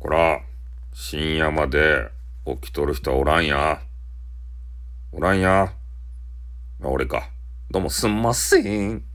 こら、深夜まで起きとる人はおらんや。おらんや。あ俺か。どうもすんません。